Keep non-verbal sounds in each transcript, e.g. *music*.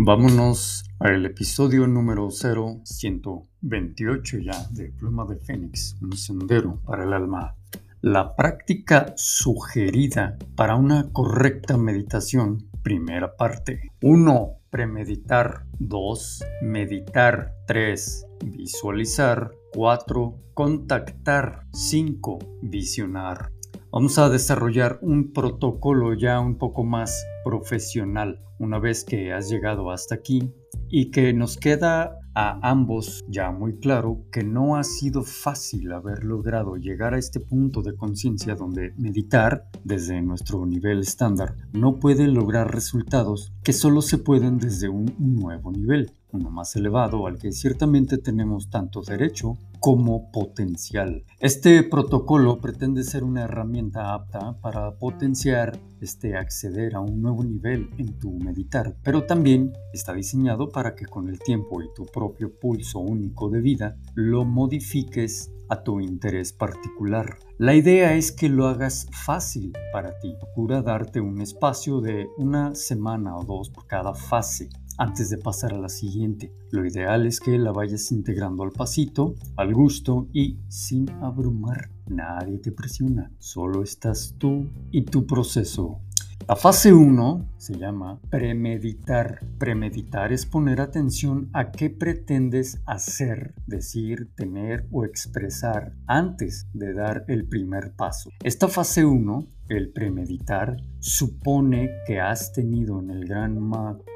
Vámonos al episodio número 0, 128 ya de Pluma de Fénix, un sendero para el alma. La práctica sugerida para una correcta meditación, primera parte. 1. Premeditar. 2. Meditar. 3. Visualizar. 4. Contactar. 5. Visionar. Vamos a desarrollar un protocolo ya un poco más profesional una vez que has llegado hasta aquí y que nos queda a ambos ya muy claro que no ha sido fácil haber logrado llegar a este punto de conciencia donde meditar desde nuestro nivel estándar no puede lograr resultados que solo se pueden desde un nuevo nivel, uno más elevado al que ciertamente tenemos tanto derecho como potencial. Este protocolo pretende ser una herramienta apta para potenciar este acceder a un nuevo nivel en tu meditar, pero también está diseñado para que con el tiempo y tu propio pulso único de vida lo modifiques a tu interés particular. La idea es que lo hagas fácil para ti. Procura darte un espacio de una semana o dos por cada fase antes de pasar a la siguiente. Lo ideal es que la vayas integrando al pasito, al gusto y sin abrumar. Nadie te presiona, solo estás tú y tu proceso. La fase 1 se llama premeditar. Premeditar es poner atención a qué pretendes hacer, decir, tener o expresar antes de dar el primer paso. Esta fase 1, el premeditar, supone que has tenido en el gran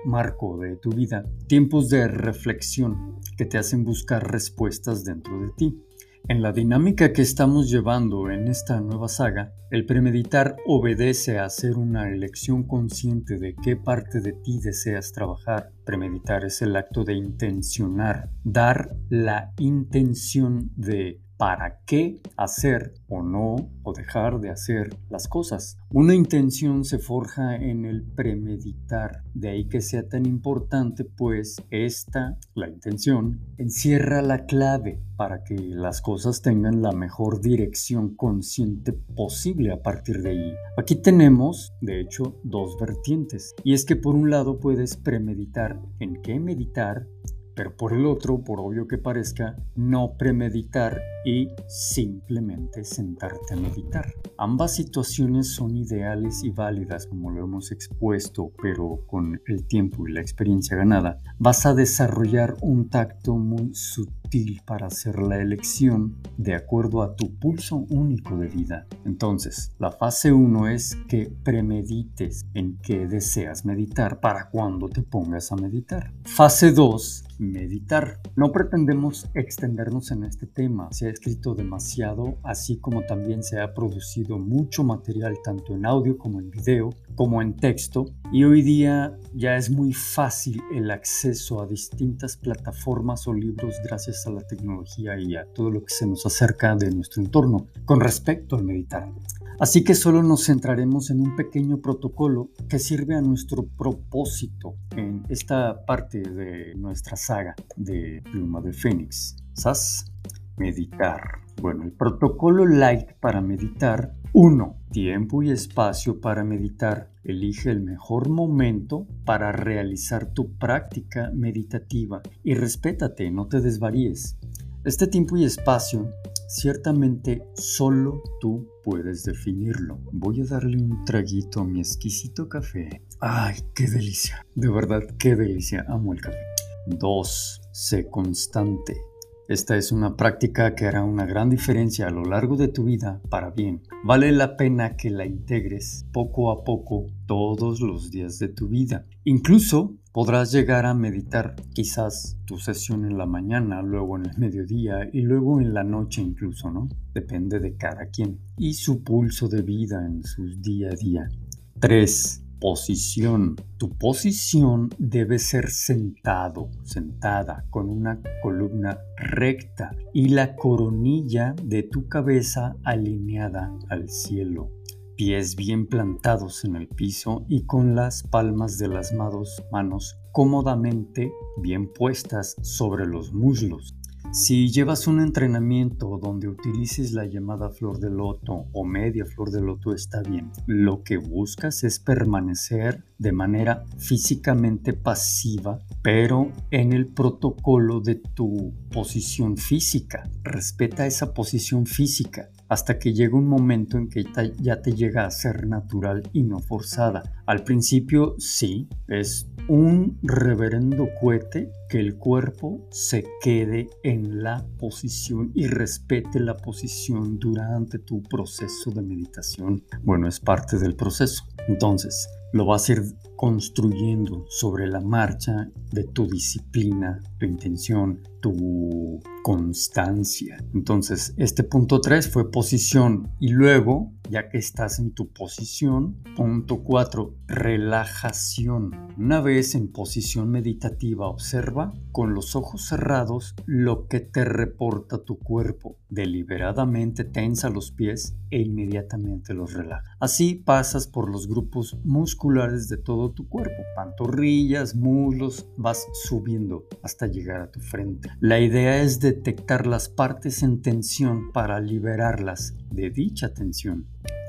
marco de tu vida tiempos de reflexión que te hacen buscar respuestas dentro de ti. En la dinámica que estamos llevando en esta nueva saga, el premeditar obedece a hacer una elección consciente de qué parte de ti deseas trabajar. Premeditar es el acto de intencionar, dar la intención de para qué hacer o no o dejar de hacer las cosas. Una intención se forja en el premeditar, de ahí que sea tan importante pues esta, la intención, encierra la clave para que las cosas tengan la mejor dirección consciente posible a partir de ahí. Aquí tenemos, de hecho, dos vertientes, y es que por un lado puedes premeditar en qué meditar pero por el otro, por obvio que parezca, no premeditar y simplemente sentarte a meditar. Ambas situaciones son ideales y válidas como lo hemos expuesto, pero con el tiempo y la experiencia ganada, vas a desarrollar un tacto muy sutil para hacer la elección de acuerdo a tu pulso único de vida. Entonces, la fase 1 es que premedites en qué deseas meditar para cuando te pongas a meditar. Fase 2 meditar. No pretendemos extendernos en este tema, se ha escrito demasiado, así como también se ha producido mucho material tanto en audio como en video, como en texto, y hoy día ya es muy fácil el acceso a distintas plataformas o libros gracias a la tecnología y a todo lo que se nos acerca de nuestro entorno con respecto al meditar. Así que solo nos centraremos en un pequeño protocolo que sirve a nuestro propósito en esta parte de nuestra saga de Pluma de Fénix. ¿Sas? Meditar. Bueno, el protocolo light para meditar. 1. Tiempo y espacio para meditar. Elige el mejor momento para realizar tu práctica meditativa y respétate, no te desvaríes. Este tiempo y espacio Ciertamente solo tú puedes definirlo. Voy a darle un traguito a mi exquisito café. ¡Ay, qué delicia! De verdad, qué delicia. Amo el café. 2. Sé constante. Esta es una práctica que hará una gran diferencia a lo largo de tu vida para bien. Vale la pena que la integres poco a poco todos los días de tu vida. Incluso podrás llegar a meditar quizás tu sesión en la mañana, luego en el mediodía y luego en la noche incluso, ¿no? Depende de cada quien y su pulso de vida en su día a día. 3 posición. Tu posición debe ser sentado, sentada, con una columna recta y la coronilla de tu cabeza alineada al cielo. Pies bien plantados en el piso y con las palmas de las manos, manos cómodamente bien puestas sobre los muslos. Si llevas un entrenamiento donde utilices la llamada flor de loto o media flor de loto está bien. Lo que buscas es permanecer de manera físicamente pasiva, pero en el protocolo de tu posición física. Respeta esa posición física hasta que llega un momento en que ya te llega a ser natural y no forzada. Al principio sí, es un reverendo cohete que el cuerpo se quede en la posición y respete la posición durante tu proceso de meditación. Bueno, es parte del proceso. Entonces, lo vas a ir construyendo sobre la marcha de tu disciplina, tu intención, tu constancia. Entonces, este punto 3 fue posición y luego, ya que estás en tu posición, punto 4, relajación. Una vez en posición meditativa, observa con los ojos cerrados lo que te reporta tu cuerpo. Deliberadamente tensa los pies e inmediatamente los relaja. Así pasas por los grupos musculares de todo tu cuerpo, pantorrillas, muslos, vas subiendo hasta llegar a tu frente. La idea es detectar las partes en tensión para liberarlas de dicha tensión.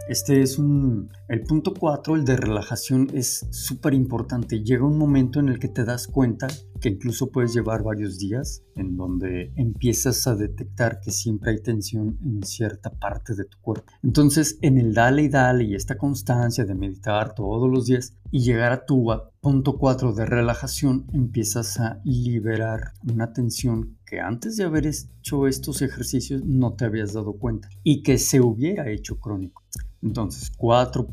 Este es un... El punto 4, el de relajación, es súper importante. Llega un momento en el que te das cuenta que incluso puedes llevar varios días en donde empiezas a detectar que siempre hay tensión en cierta parte de tu cuerpo. Entonces, en el dale y dale y esta constancia de meditar todos los días y llegar a tu punto 4 de relajación, empiezas a liberar una tensión que antes de haber hecho estos ejercicios no te habías dado cuenta y que se hubiera hecho crónico. Entonces, cuatro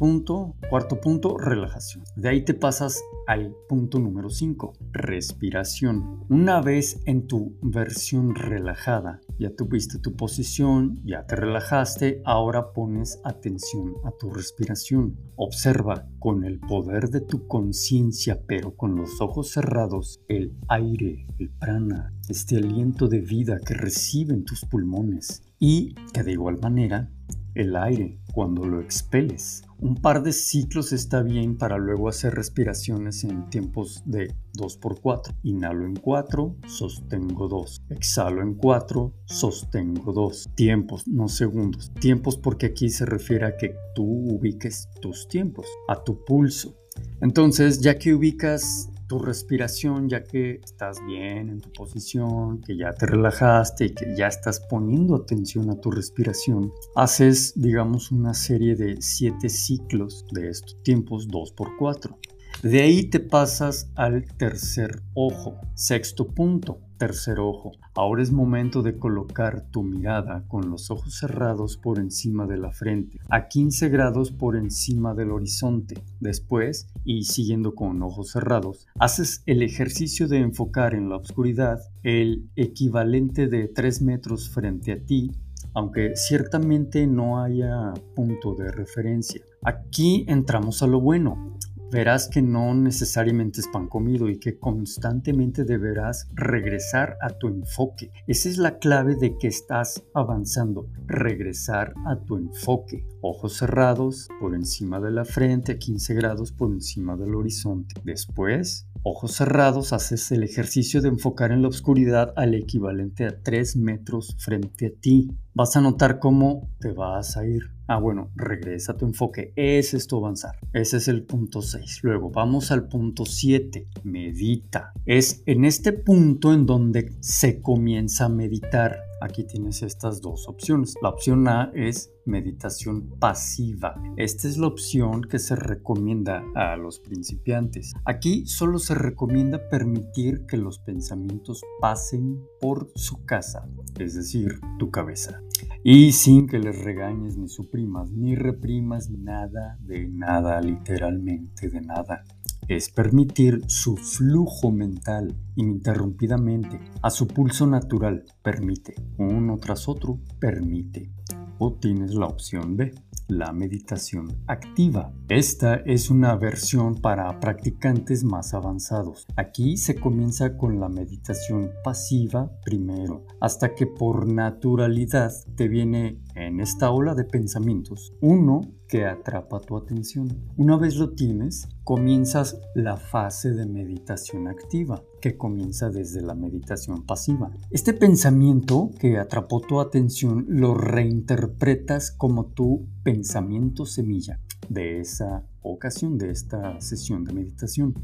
cuarto punto, relajación. De ahí te pasas al punto número 5, respiración. Una vez en tu versión relajada, ya tuviste tu posición, ya te relajaste, ahora pones atención a tu respiración. Observa con el poder de tu conciencia, pero con los ojos cerrados, el aire, el prana, este aliento de vida que reciben tus pulmones y que de igual manera el aire cuando lo expeles. Un par de ciclos está bien para luego hacer respiraciones en tiempos de 2x4. Inhalo en 4, sostengo 2. Exhalo en 4, sostengo 2. Tiempos, no segundos. Tiempos porque aquí se refiere a que tú ubiques tus tiempos, a tu pulso. Entonces, ya que ubicas tu respiración, ya que estás bien en tu posición, que ya te relajaste y que ya estás poniendo atención a tu respiración, haces, digamos, una serie de siete ciclos de estos tiempos 2 por 4 De ahí te pasas al tercer ojo, sexto punto, tercer ojo. Ahora es momento de colocar tu mirada con los ojos cerrados por encima de la frente, a 15 grados por encima del horizonte. Después, y siguiendo con ojos cerrados, haces el ejercicio de enfocar en la oscuridad el equivalente de 3 metros frente a ti aunque ciertamente no haya punto de referencia. Aquí entramos a lo bueno verás que no necesariamente es pan comido y que constantemente deberás regresar a tu enfoque. Esa es la clave de que estás avanzando, regresar a tu enfoque. Ojos cerrados por encima de la frente, a 15 grados por encima del horizonte. Después, ojos cerrados, haces el ejercicio de enfocar en la oscuridad al equivalente a 3 metros frente a ti. Vas a notar cómo te vas a ir Ah, bueno, regresa a tu enfoque. Ese es tu avanzar. Ese es el punto 6. Luego vamos al punto 7. Medita. Es en este punto en donde se comienza a meditar. Aquí tienes estas dos opciones. La opción A es meditación pasiva. Esta es la opción que se recomienda a los principiantes. Aquí solo se recomienda permitir que los pensamientos pasen por su casa, es decir, tu cabeza y sin que les regañes ni suprimas ni reprimas nada de nada, literalmente de nada. Es permitir su flujo mental ininterrumpidamente a su pulso natural. Permite, uno tras otro, permite. O tienes la opción B la meditación activa. Esta es una versión para practicantes más avanzados. Aquí se comienza con la meditación pasiva primero, hasta que por naturalidad te viene en esta ola de pensamientos uno que atrapa tu atención. Una vez lo tienes, comienzas la fase de meditación activa. Que comienza desde la meditación pasiva. Este pensamiento que atrapó tu atención lo reinterpretas como tu pensamiento semilla de esa ocasión, de esta sesión de meditación.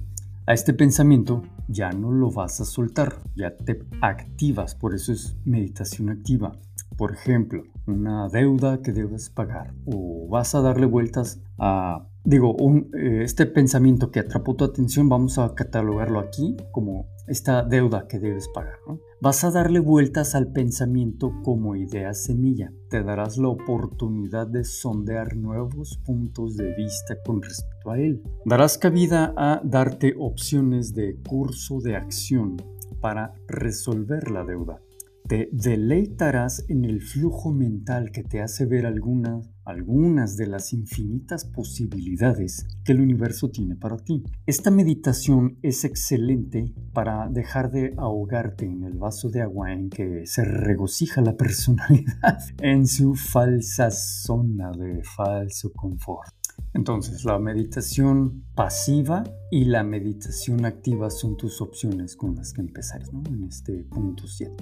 A este pensamiento ya no lo vas a soltar, ya te activas, por eso es meditación activa. Por ejemplo, una deuda que debes pagar o vas a darle vueltas a, digo, eh, este pensamiento que atrapó tu atención, vamos a catalogarlo aquí como esta deuda que debes pagar. Vas a darle vueltas al pensamiento como idea semilla. Te darás la oportunidad de sondear nuevos puntos de vista con respecto a él. Darás cabida a darte opciones de curso de acción para resolver la deuda. Te deleitarás en el flujo mental que te hace ver algunas, algunas de las infinitas posibilidades que el universo tiene para ti. Esta meditación es excelente para dejar de ahogarte en el vaso de agua en que se regocija la personalidad *laughs* en su falsa zona de falso confort. Entonces, la meditación pasiva y la meditación activa son tus opciones con las que empezar en este punto 7.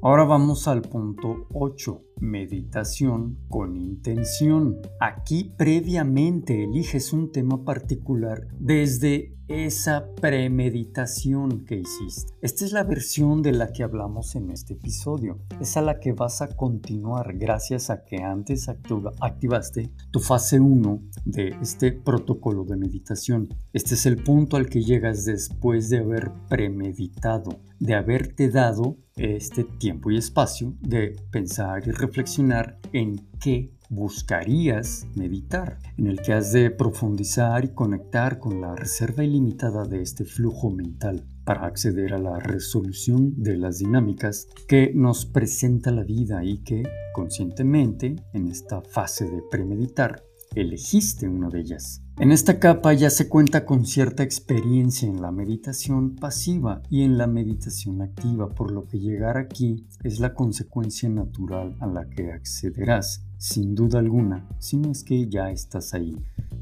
Ahora vamos al punto 8, meditación con intención. Aquí previamente eliges un tema particular desde esa premeditación que hiciste. Esta es la versión de la que hablamos en este episodio. Es a la que vas a continuar gracias a que antes activaste tu fase 1 de este protocolo de meditación. Este es el punto al que llegas después de haber premeditado, de haberte dado este tiempo y espacio de pensar y reflexionar en qué buscarías meditar, en el que has de profundizar y conectar con la reserva ilimitada de este flujo mental para acceder a la resolución de las dinámicas que nos presenta la vida y que conscientemente en esta fase de premeditar elegiste una de ellas. En esta capa ya se cuenta con cierta experiencia en la meditación pasiva y en la meditación activa, por lo que llegar aquí es la consecuencia natural a la que accederás, sin duda alguna, si no es que ya estás ahí.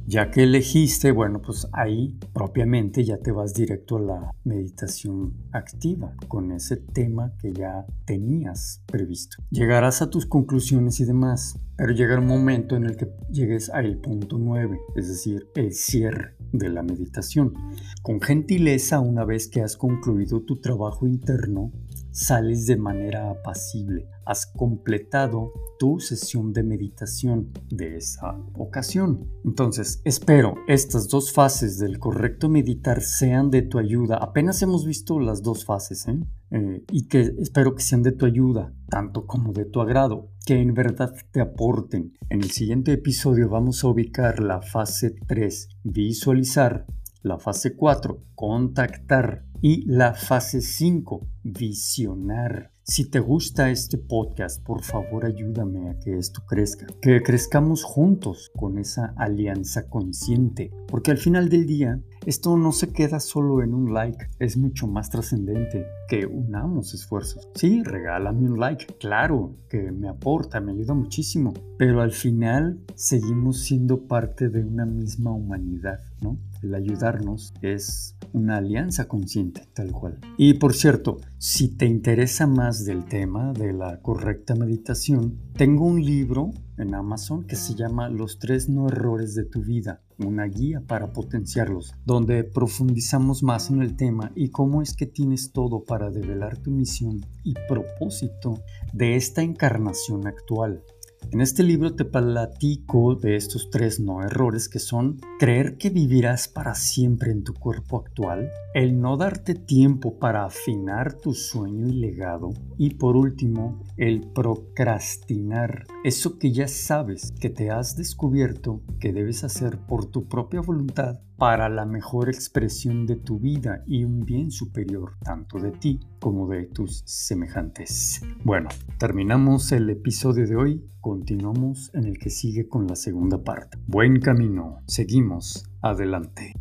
Ya que elegiste, bueno, pues ahí propiamente ya te vas directo a la meditación activa con ese tema que ya tenías previsto. Llegarás a tus conclusiones y demás, pero llega un momento en el que llegues al punto 9, es decir, el cierre de la meditación. Con gentileza, una vez que has concluido tu trabajo interno, sales de manera apacible. Has completado tu sesión de meditación de esa ocasión. Entonces, espero estas dos fases del correcto meditar sean de tu ayuda. Apenas hemos visto las dos fases, ¿eh? Eh, y que espero que sean de tu ayuda, tanto como de tu agrado, que en verdad te aporten. En el siguiente episodio vamos a ubicar la fase 3, visualizar, la fase 4, contactar y la fase 5, visionar. Si te gusta este podcast, por favor ayúdame a que esto crezca, que crezcamos juntos con esa alianza consciente, porque al final del día esto no se queda solo en un like, es mucho más trascendente que unamos esfuerzos. Sí, regálame un like, claro, que me aporta, me ayuda muchísimo, pero al final seguimos siendo parte de una misma humanidad, ¿no? El ayudarnos es una alianza consciente, tal cual. Y por cierto, si te interesa más del tema de la correcta meditación, tengo un libro en Amazon que se llama Los tres no errores de tu vida, una guía para potenciarlos, donde profundizamos más en el tema y cómo es que tienes todo para develar tu misión y propósito de esta encarnación actual. En este libro te platico de estos tres no errores que son creer que vivirás para siempre en tu cuerpo actual, el no darte tiempo para afinar tu sueño y legado y por último el procrastinar, eso que ya sabes que te has descubierto que debes hacer por tu propia voluntad para la mejor expresión de tu vida y un bien superior tanto de ti como de tus semejantes. Bueno, terminamos el episodio de hoy, continuamos en el que sigue con la segunda parte. Buen camino, seguimos adelante.